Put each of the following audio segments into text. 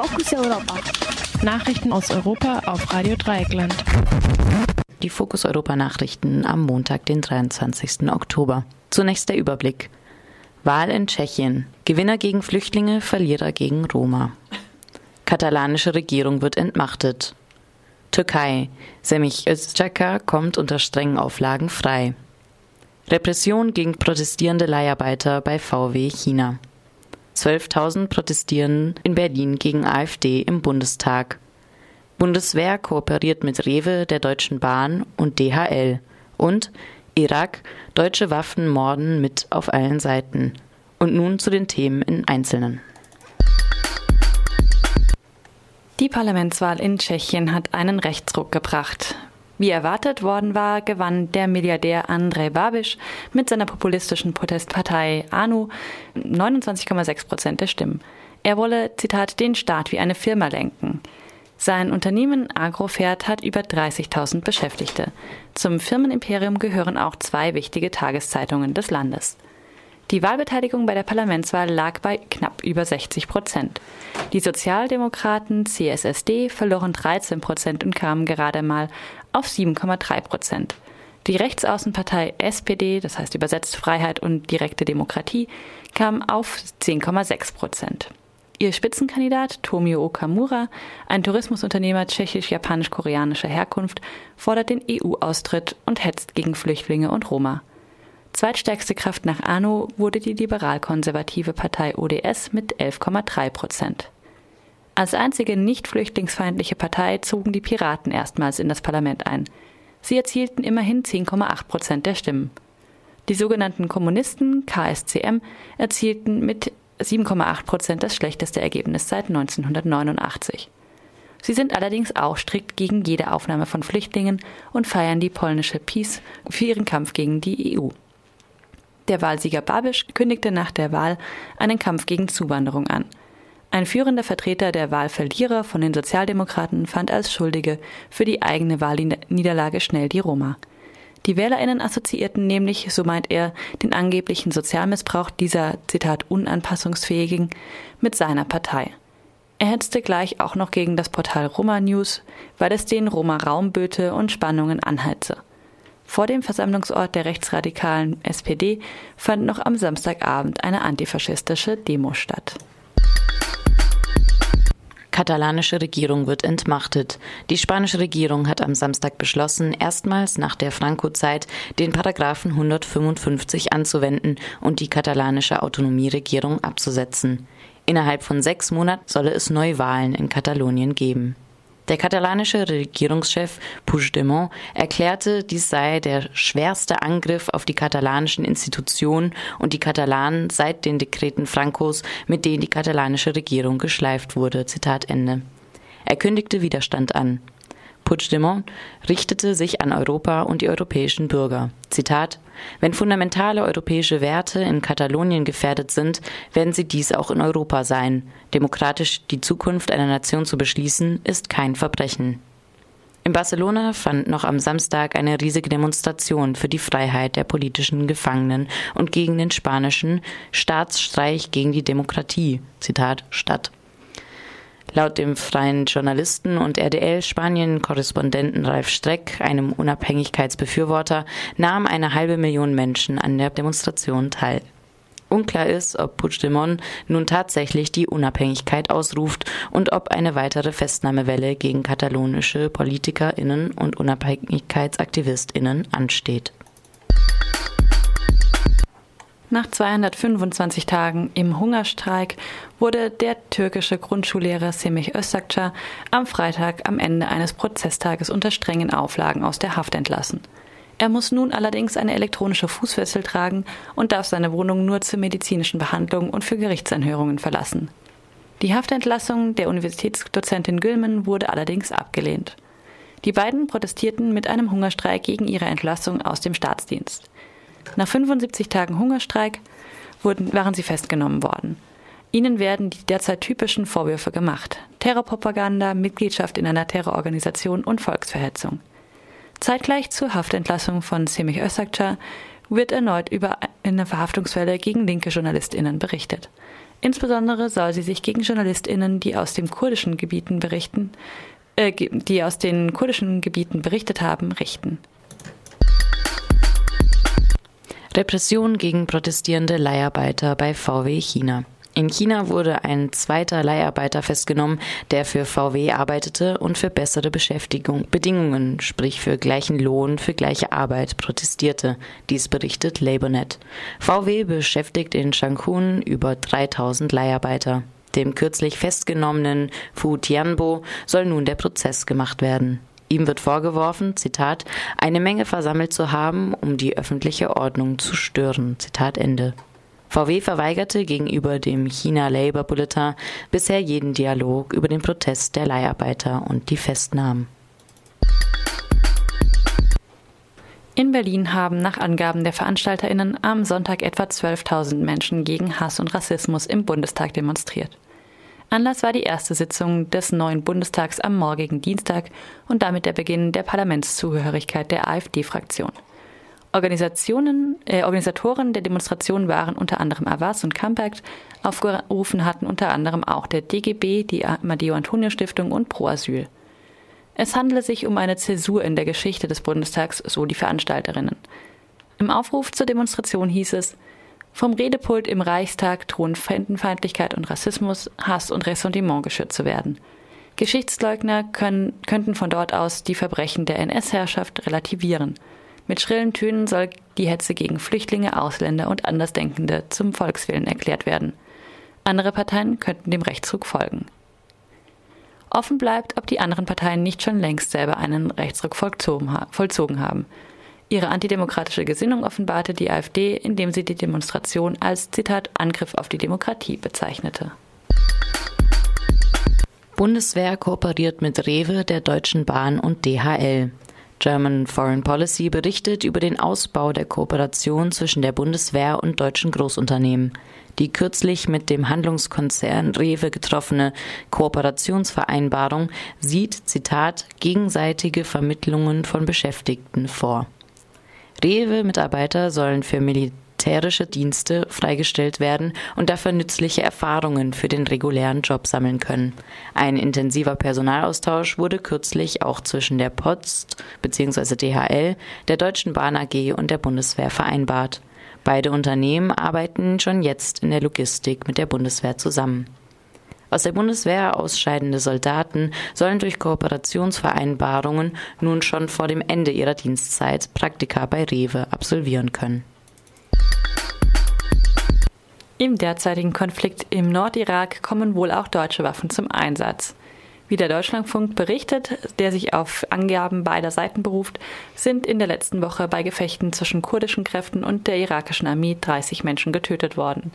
Fokus Europa. Nachrichten aus Europa auf Radio Dreieckland. Die Fokus Europa Nachrichten am Montag, den 23. Oktober. Zunächst der Überblick. Wahl in Tschechien. Gewinner gegen Flüchtlinge, Verlierer gegen Roma. Katalanische Regierung wird entmachtet. Türkei. Semich Özcaka kommt unter strengen Auflagen frei. Repression gegen protestierende Leiharbeiter bei VW China. 12.000 protestieren in Berlin gegen AfD im Bundestag. Bundeswehr kooperiert mit Rewe, der Deutschen Bahn und DHL. Und Irak, deutsche Waffen morden mit auf allen Seiten. Und nun zu den Themen in Einzelnen. Die Parlamentswahl in Tschechien hat einen Rechtsruck gebracht. Wie erwartet worden war, gewann der Milliardär Andrej Babiš mit seiner populistischen Protestpartei ANU 29,6 Prozent der Stimmen. Er wolle, Zitat, den Staat wie eine Firma lenken. Sein Unternehmen Agrofert hat über 30.000 Beschäftigte. Zum Firmenimperium gehören auch zwei wichtige Tageszeitungen des Landes. Die Wahlbeteiligung bei der Parlamentswahl lag bei knapp über 60 Prozent. Die Sozialdemokraten CSSD verloren 13 Prozent und kamen gerade mal auf 7,3 Prozent. Die Rechtsaußenpartei SPD, das heißt übersetzt Freiheit und direkte Demokratie, kam auf 10,6 Prozent. Ihr Spitzenkandidat Tomio Okamura, ein Tourismusunternehmer tschechisch-japanisch-koreanischer Herkunft, fordert den EU-Austritt und hetzt gegen Flüchtlinge und Roma. Zweitstärkste Kraft nach ANO wurde die liberal-konservative Partei ODS mit 11,3 Prozent. Als einzige nicht flüchtlingsfeindliche Partei zogen die Piraten erstmals in das Parlament ein. Sie erzielten immerhin 10,8 Prozent der Stimmen. Die sogenannten Kommunisten KSCM erzielten mit 7,8 Prozent das schlechteste Ergebnis seit 1989. Sie sind allerdings auch strikt gegen jede Aufnahme von Flüchtlingen und feiern die polnische Peace für ihren Kampf gegen die EU. Der Wahlsieger Babisch kündigte nach der Wahl einen Kampf gegen Zuwanderung an. Ein führender Vertreter der Wahlverlierer von den Sozialdemokraten fand als Schuldige für die eigene Wahlniederlage schnell die Roma. Die Wählerinnen assoziierten nämlich, so meint er, den angeblichen Sozialmissbrauch dieser, Zitat, unanpassungsfähigen mit seiner Partei. Er hetzte gleich auch noch gegen das Portal Roma News, weil es den Roma Raum böte und Spannungen anheize. Vor dem Versammlungsort der rechtsradikalen SPD fand noch am Samstagabend eine antifaschistische Demo statt. Katalanische Regierung wird entmachtet. Die spanische Regierung hat am Samstag beschlossen, erstmals nach der Franco-Zeit den Paragraphen 155 anzuwenden und die katalanische Autonomieregierung abzusetzen. Innerhalb von sechs Monaten solle es Neuwahlen in Katalonien geben. Der katalanische Regierungschef Puigdemont erklärte, dies sei der schwerste Angriff auf die katalanischen Institutionen und die Katalanen seit den Dekreten Francos, mit denen die katalanische Regierung geschleift wurde. Zitat Ende. Er kündigte Widerstand an. Puigdemont richtete sich an Europa und die europäischen Bürger. Zitat Wenn fundamentale europäische Werte in Katalonien gefährdet sind, werden sie dies auch in Europa sein. Demokratisch die Zukunft einer Nation zu beschließen, ist kein Verbrechen. In Barcelona fand noch am Samstag eine riesige Demonstration für die Freiheit der politischen Gefangenen und gegen den spanischen Staatsstreich gegen die Demokratie, Zitat, statt. Laut dem freien Journalisten und RDL-Spanien-Korrespondenten Ralf Streck, einem Unabhängigkeitsbefürworter, nahm eine halbe Million Menschen an der Demonstration teil. Unklar ist, ob Puigdemont nun tatsächlich die Unabhängigkeit ausruft und ob eine weitere Festnahmewelle gegen katalonische PolitikerInnen und UnabhängigkeitsaktivistInnen ansteht. Nach 225 Tagen im Hungerstreik wurde der türkische Grundschullehrer Semih Özakca am Freitag am Ende eines Prozesstages unter strengen Auflagen aus der Haft entlassen. Er muss nun allerdings eine elektronische Fußfessel tragen und darf seine Wohnung nur zur medizinischen Behandlung und für Gerichtsanhörungen verlassen. Die Haftentlassung der Universitätsdozentin Gülmen wurde allerdings abgelehnt. Die beiden protestierten mit einem Hungerstreik gegen ihre Entlassung aus dem Staatsdienst. Nach 75 Tagen Hungerstreik wurden, waren sie festgenommen worden. Ihnen werden die derzeit typischen Vorwürfe gemacht. Terrorpropaganda, Mitgliedschaft in einer Terrororganisation und Volksverhetzung. Zeitgleich zur Haftentlassung von Semih Özakca wird erneut über eine Verhaftungswelle gegen linke JournalistInnen berichtet. Insbesondere soll sie sich gegen JournalistInnen, die aus den kurdischen Gebieten berichten, äh, die aus den kurdischen Gebieten berichtet haben, richten. Repression gegen protestierende Leiharbeiter bei VW China. In China wurde ein zweiter Leiharbeiter festgenommen, der für VW arbeitete und für bessere Beschäftigung, Bedingungen, sprich für gleichen Lohn für gleiche Arbeit, protestierte. Dies berichtet LabourNet. VW beschäftigt in Changchun über 3000 Leiharbeiter. Dem kürzlich festgenommenen Fu Tianbo soll nun der Prozess gemacht werden. Ihm wird vorgeworfen, Zitat, eine Menge versammelt zu haben, um die öffentliche Ordnung zu stören. Zitat Ende. VW verweigerte gegenüber dem China Labour Bulletin bisher jeden Dialog über den Protest der Leiharbeiter und die Festnahmen. In Berlin haben nach Angaben der VeranstalterInnen am Sonntag etwa 12.000 Menschen gegen Hass und Rassismus im Bundestag demonstriert. Anlass war die erste Sitzung des neuen Bundestags am morgigen Dienstag und damit der Beginn der Parlamentszugehörigkeit der AfD-Fraktion. Organisationen, äh, Organisatoren der Demonstration waren unter anderem Avas und Kampakt. Aufgerufen hatten unter anderem auch der DGB, die Amadeo Antonio Stiftung und Pro Asyl. Es handele sich um eine Zäsur in der Geschichte des Bundestags, so die Veranstalterinnen. Im Aufruf zur Demonstration hieß es, vom Redepult im Reichstag drohen Fremdenfeindlichkeit und Rassismus, Hass und Ressentiment geschürt zu werden. Geschichtsleugner können, könnten von dort aus die Verbrechen der NS-Herrschaft relativieren – mit schrillen Tönen soll die Hetze gegen Flüchtlinge, Ausländer und Andersdenkende zum Volkswillen erklärt werden. Andere Parteien könnten dem Rechtsruck folgen. Offen bleibt, ob die anderen Parteien nicht schon längst selber einen Rechtsruck vollzogen haben. Ihre antidemokratische Gesinnung offenbarte die AfD, indem sie die Demonstration als Zitat Angriff auf die Demokratie bezeichnete. Bundeswehr kooperiert mit Rewe, der Deutschen Bahn und DHL. German Foreign Policy berichtet über den Ausbau der Kooperation zwischen der Bundeswehr und deutschen Großunternehmen. Die kürzlich mit dem Handlungskonzern Rewe getroffene Kooperationsvereinbarung sieht, Zitat, gegenseitige Vermittlungen von Beschäftigten vor. Rewe-Mitarbeiter sollen für Militär militärische Dienste freigestellt werden und dafür nützliche Erfahrungen für den regulären Job sammeln können. Ein intensiver Personalaustausch wurde kürzlich auch zwischen der Post bzw. DHL, der Deutschen Bahn AG und der Bundeswehr vereinbart. Beide Unternehmen arbeiten schon jetzt in der Logistik mit der Bundeswehr zusammen. Aus der Bundeswehr ausscheidende Soldaten sollen durch Kooperationsvereinbarungen nun schon vor dem Ende ihrer Dienstzeit Praktika bei Rewe absolvieren können. Im derzeitigen Konflikt im Nordirak kommen wohl auch deutsche Waffen zum Einsatz. Wie der Deutschlandfunk berichtet, der sich auf Angaben beider Seiten beruft, sind in der letzten Woche bei Gefechten zwischen kurdischen Kräften und der irakischen Armee 30 Menschen getötet worden.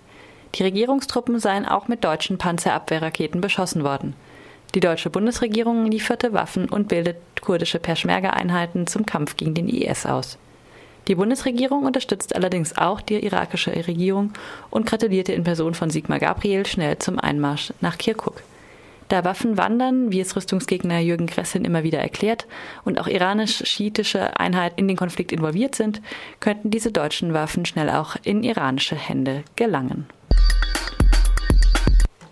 Die Regierungstruppen seien auch mit deutschen Panzerabwehrraketen beschossen worden. Die deutsche Bundesregierung lieferte Waffen und bildet kurdische Peschmerga-Einheiten zum Kampf gegen den IS aus. Die Bundesregierung unterstützt allerdings auch die irakische Regierung und gratulierte in Person von Sigmar Gabriel schnell zum Einmarsch nach Kirkuk. Da Waffen wandern, wie es Rüstungsgegner Jürgen Kressin immer wieder erklärt, und auch iranisch-schiitische Einheiten in den Konflikt involviert sind, könnten diese deutschen Waffen schnell auch in iranische Hände gelangen.